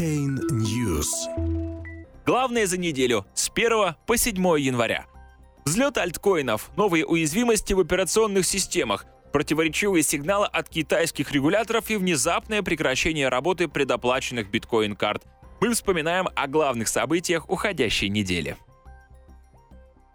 Blockchain News. Главное за неделю с 1 по 7 января. Взлет альткоинов, новые уязвимости в операционных системах, противоречивые сигналы от китайских регуляторов и внезапное прекращение работы предоплаченных биткоин-карт. Мы вспоминаем о главных событиях уходящей недели.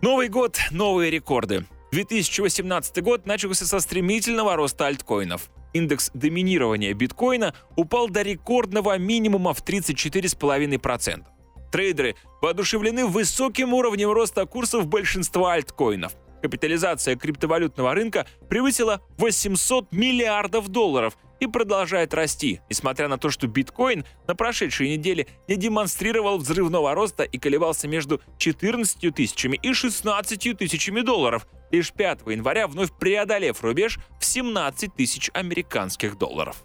Новый год – новые рекорды. 2018 год начался со стремительного роста альткоинов. Индекс доминирования биткоина упал до рекордного минимума в 34,5%. Трейдеры воодушевлены высоким уровнем роста курсов большинства альткоинов. Капитализация криптовалютного рынка превысила 800 миллиардов долларов и продолжает расти, несмотря на то, что биткоин на прошедшей неделе не демонстрировал взрывного роста и колебался между 14 тысячами и 16 тысячами долларов, лишь 5 января вновь преодолев рубеж в 17 тысяч американских долларов.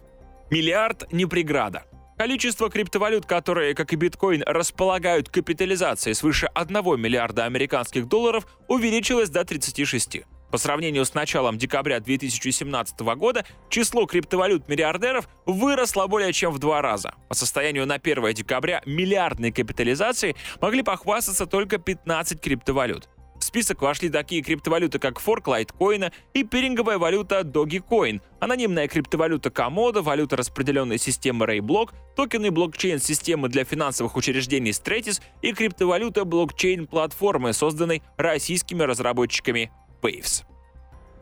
Миллиард не преграда. Количество криптовалют, которые, как и биткоин, располагают капитализацией свыше 1 миллиарда американских долларов, увеличилось до 36. По сравнению с началом декабря 2017 года число криптовалют-миллиардеров выросло более чем в два раза. По состоянию на 1 декабря миллиардной капитализации могли похвастаться только 15 криптовалют. Список вошли такие криптовалюты, как форк лайткоина и пиринговая валюта Dogecoin, анонимная криптовалюта Komodo, валюта распределенной системы Rayblock, токены блокчейн-системы для финансовых учреждений Stratis и криптовалюта блокчейн-платформы, созданной российскими разработчиками Waves.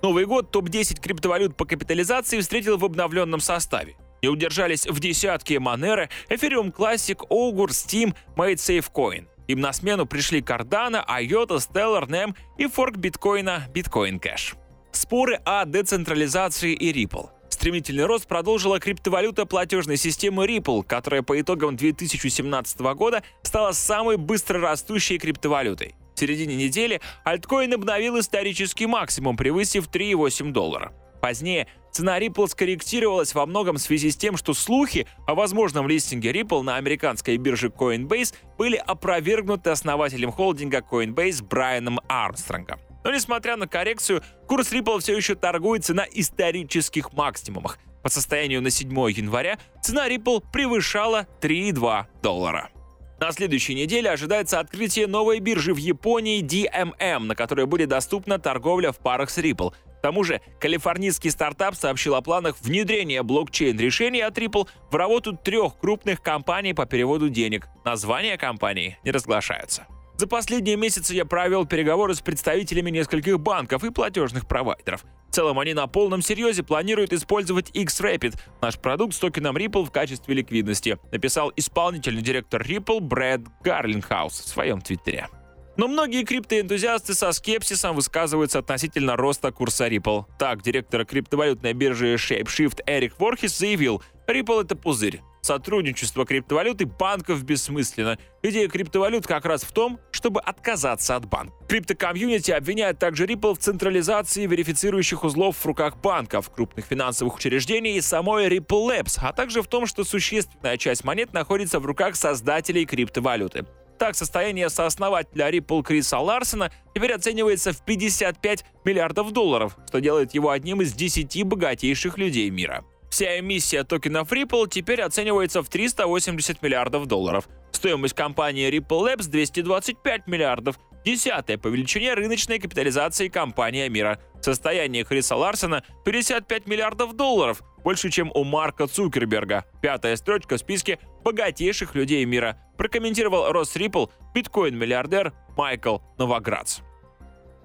Новый год топ-10 криптовалют по капитализации встретил в обновленном составе. Не удержались в десятке Monero, Ethereum Classic, Augur, Steam, MadeSafeCoin. Им на смену пришли Cardano, IOTA, Stellar, NEM и форк биткоина Bitcoin Cash. Споры о децентрализации и Ripple. Стремительный рост продолжила криптовалюта платежной системы Ripple, которая по итогам 2017 года стала самой быстро растущей криптовалютой. В середине недели альткоин обновил исторический максимум, превысив 3,8 доллара. Позднее цена Ripple скорректировалась во многом в связи с тем, что слухи о возможном листинге Ripple на американской бирже Coinbase были опровергнуты основателем холдинга Coinbase Брайаном Армстронгом. Но несмотря на коррекцию, курс Ripple все еще торгуется на исторических максимумах. По состоянию на 7 января цена Ripple превышала 3,2 доллара. На следующей неделе ожидается открытие новой биржи в Японии DMM, на которой будет доступна торговля в парах с Ripple. К тому же, калифорнийский стартап сообщил о планах внедрения блокчейн-решений от Ripple в работу трех крупных компаний по переводу денег. Названия компаний не разглашаются. За последние месяцы я провел переговоры с представителями нескольких банков и платежных провайдеров. В целом они на полном серьезе планируют использовать X-Rapid, наш продукт с токеном Ripple в качестве ликвидности, написал исполнительный директор Ripple Брэд Гарлингхаус в своем твиттере. Но многие криптоэнтузиасты со скепсисом высказываются относительно роста курса Ripple. Так, директор криптовалютной биржи ShapeShift Эрик Ворхис заявил, Ripple — это пузырь. Сотрудничество криптовалют и банков бессмысленно. Идея криптовалют как раз в том, чтобы отказаться от банка. Криптокомьюнити обвиняет также Ripple в централизации верифицирующих узлов в руках банков, крупных финансовых учреждений и самой Ripple Labs, а также в том, что существенная часть монет находится в руках создателей криптовалюты. Так, состояние сооснователя Ripple Криса Ларсена теперь оценивается в 55 миллиардов долларов, что делает его одним из 10 богатейших людей мира. Вся эмиссия токенов Ripple теперь оценивается в 380 миллиардов долларов. Стоимость компании Ripple Labs 225 миллиардов, десятая по величине рыночной капитализации компания мира. Состояние Хриса Ларсена 55 миллиардов долларов, больше, чем у Марка Цукерберга. Пятая строчка в списке богатейших людей мира, прокомментировал Росс Ripple биткоин-миллиардер Майкл Новоградц.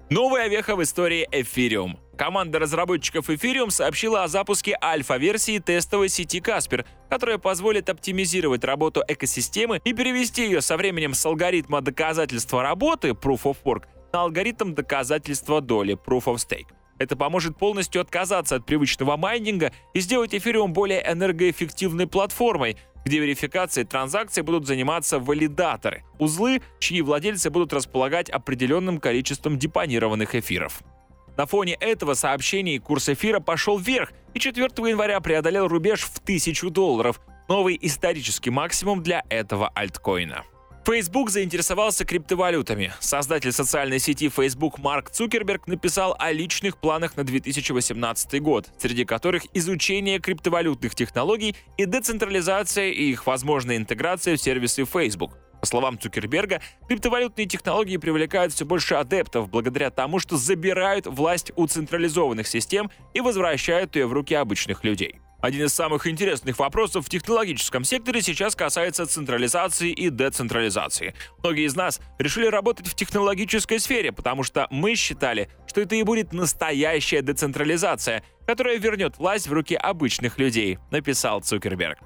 Новая веха в истории Ethereum. Команда разработчиков Ethereum сообщила о запуске альфа-версии тестовой сети Casper, которая позволит оптимизировать работу экосистемы и перевести ее со временем с алгоритма доказательства работы Proof of Work на алгоритм доказательства доли Proof of Stake. Это поможет полностью отказаться от привычного майнинга и сделать Ethereum более энергоэффективной платформой, где верификацией транзакций будут заниматься валидаторы, узлы, чьи владельцы будут располагать определенным количеством депонированных эфиров. На фоне этого сообщений курс эфира пошел вверх и 4 января преодолел рубеж в 1000 долларов, новый исторический максимум для этого альткоина. Facebook заинтересовался криптовалютами. Создатель социальной сети Facebook Марк Цукерберг написал о личных планах на 2018 год, среди которых изучение криптовалютных технологий и децентрализация и их возможная интеграция в сервисы Facebook. По словам Цукерберга, криптовалютные технологии привлекают все больше адептов благодаря тому, что забирают власть у централизованных систем и возвращают ее в руки обычных людей. Один из самых интересных вопросов в технологическом секторе сейчас касается централизации и децентрализации. Многие из нас решили работать в технологической сфере, потому что мы считали, что это и будет настоящая децентрализация, которая вернет власть в руки обычных людей, написал Цукерберг.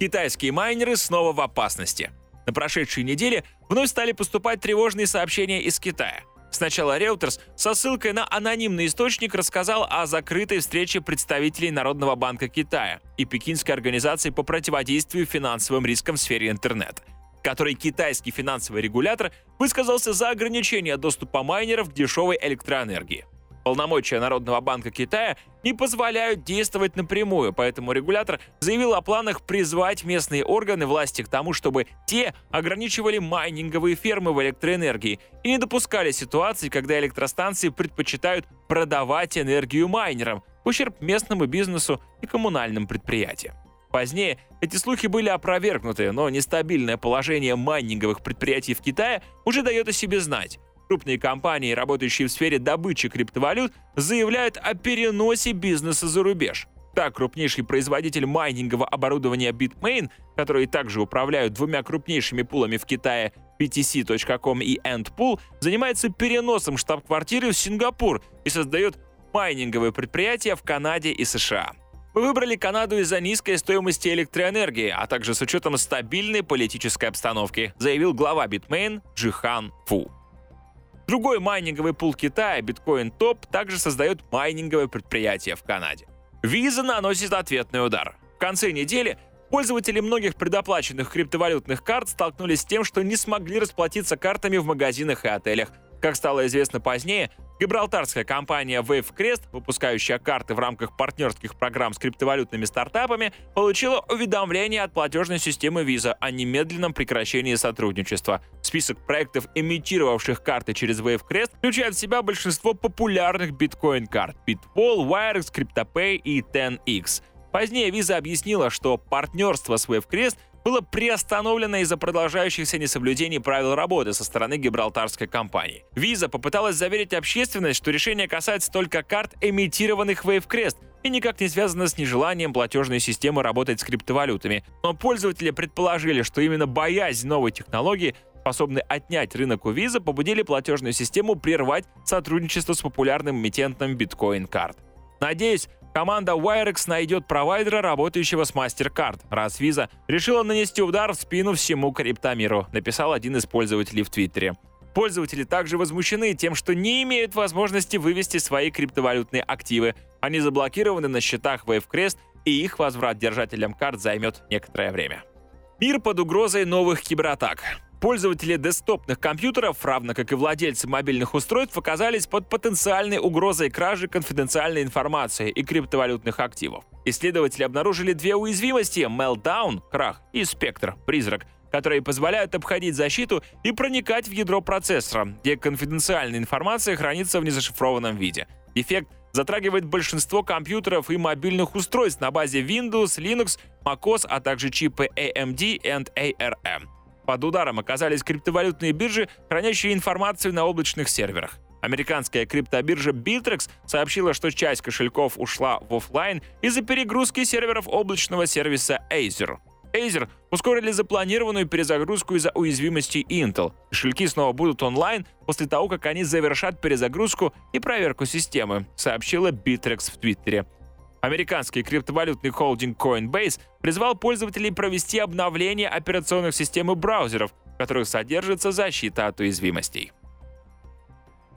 Китайские майнеры снова в опасности. На прошедшей неделе вновь стали поступать тревожные сообщения из Китая – Сначала Reuters со ссылкой на анонимный источник рассказал о закрытой встрече представителей Народного банка Китая и Пекинской организации по противодействию финансовым рискам в сфере интернета которой китайский финансовый регулятор высказался за ограничение доступа майнеров к дешевой электроэнергии. Полномочия Народного банка Китая не позволяют действовать напрямую, поэтому регулятор заявил о планах призвать местные органы власти к тому, чтобы те ограничивали майнинговые фермы в электроэнергии и не допускали ситуаций, когда электростанции предпочитают продавать энергию майнерам в ущерб местному бизнесу и коммунальным предприятиям. Позднее эти слухи были опровергнуты, но нестабильное положение майнинговых предприятий в Китае уже дает о себе знать. Крупные компании, работающие в сфере добычи криптовалют, заявляют о переносе бизнеса за рубеж. Так, крупнейший производитель майнингового оборудования Bitmain, который также управляют двумя крупнейшими пулами в Китае BTC.com и Endpool, занимается переносом штаб-квартиры в Сингапур и создает майнинговые предприятия в Канаде и США. Мы выбрали Канаду из-за низкой стоимости электроэнергии, а также с учетом стабильной политической обстановки, заявил глава Bitmain Джихан Фу. Другой майнинговый пул Китая, Bitcoin Top, также создает майнинговое предприятие в Канаде. Visa наносит ответный удар. В конце недели пользователи многих предоплаченных криптовалютных карт столкнулись с тем, что не смогли расплатиться картами в магазинах и отелях. Как стало известно позднее, Гибралтарская компания WaveCrest, выпускающая карты в рамках партнерских программ с криптовалютными стартапами, получила уведомление от платежной системы Visa о немедленном прекращении сотрудничества. Список проектов, имитировавших карты через WaveCrest, включает в себя большинство популярных биткоин-карт — Bitwall, Wirex, CryptoPay и 10x. Позднее Visa объяснила, что партнерство с WaveCrest было приостановлено из-за продолжающихся несоблюдений правил работы со стороны гибралтарской компании. Visa попыталась заверить общественность, что решение касается только карт, эмитированных WaveCrest, и никак не связано с нежеланием платежной системы работать с криптовалютами. Но пользователи предположили, что именно боязнь новой технологии способны отнять рынок у Visa, побудили платежную систему прервать сотрудничество с популярным эмитентом биткоин-карт. Надеюсь, Команда Wirex найдет провайдера, работающего с MasterCard, раз Visa решила нанести удар в спину всему криптомиру, написал один из пользователей в Твиттере. Пользователи также возмущены тем, что не имеют возможности вывести свои криптовалютные активы. Они заблокированы на счетах WaveCrest, и их возврат держателям карт займет некоторое время. Мир под угрозой новых кибератак. Пользователи десктопных компьютеров, равно как и владельцы мобильных устройств, оказались под потенциальной угрозой кражи конфиденциальной информации и криптовалютных активов. Исследователи обнаружили две уязвимости — Meltdown — крах, и Spectre — призрак, которые позволяют обходить защиту и проникать в ядро процессора, где конфиденциальная информация хранится в незашифрованном виде. Дефект затрагивает большинство компьютеров и мобильных устройств на базе Windows, Linux, macOS, а также чипы AMD и ARM. Под ударом оказались криптовалютные биржи, хранящие информацию на облачных серверах. Американская криптобиржа Bittrex сообщила, что часть кошельков ушла в офлайн из-за перегрузки серверов облачного сервиса Acer. Acer ускорили запланированную перезагрузку из-за уязвимости Intel. Кошельки снова будут онлайн после того, как они завершат перезагрузку и проверку системы, сообщила Bittrex в Твиттере. Американский криптовалютный холдинг Coinbase призвал пользователей провести обновление операционных систем и браузеров, в которых содержится защита от уязвимостей.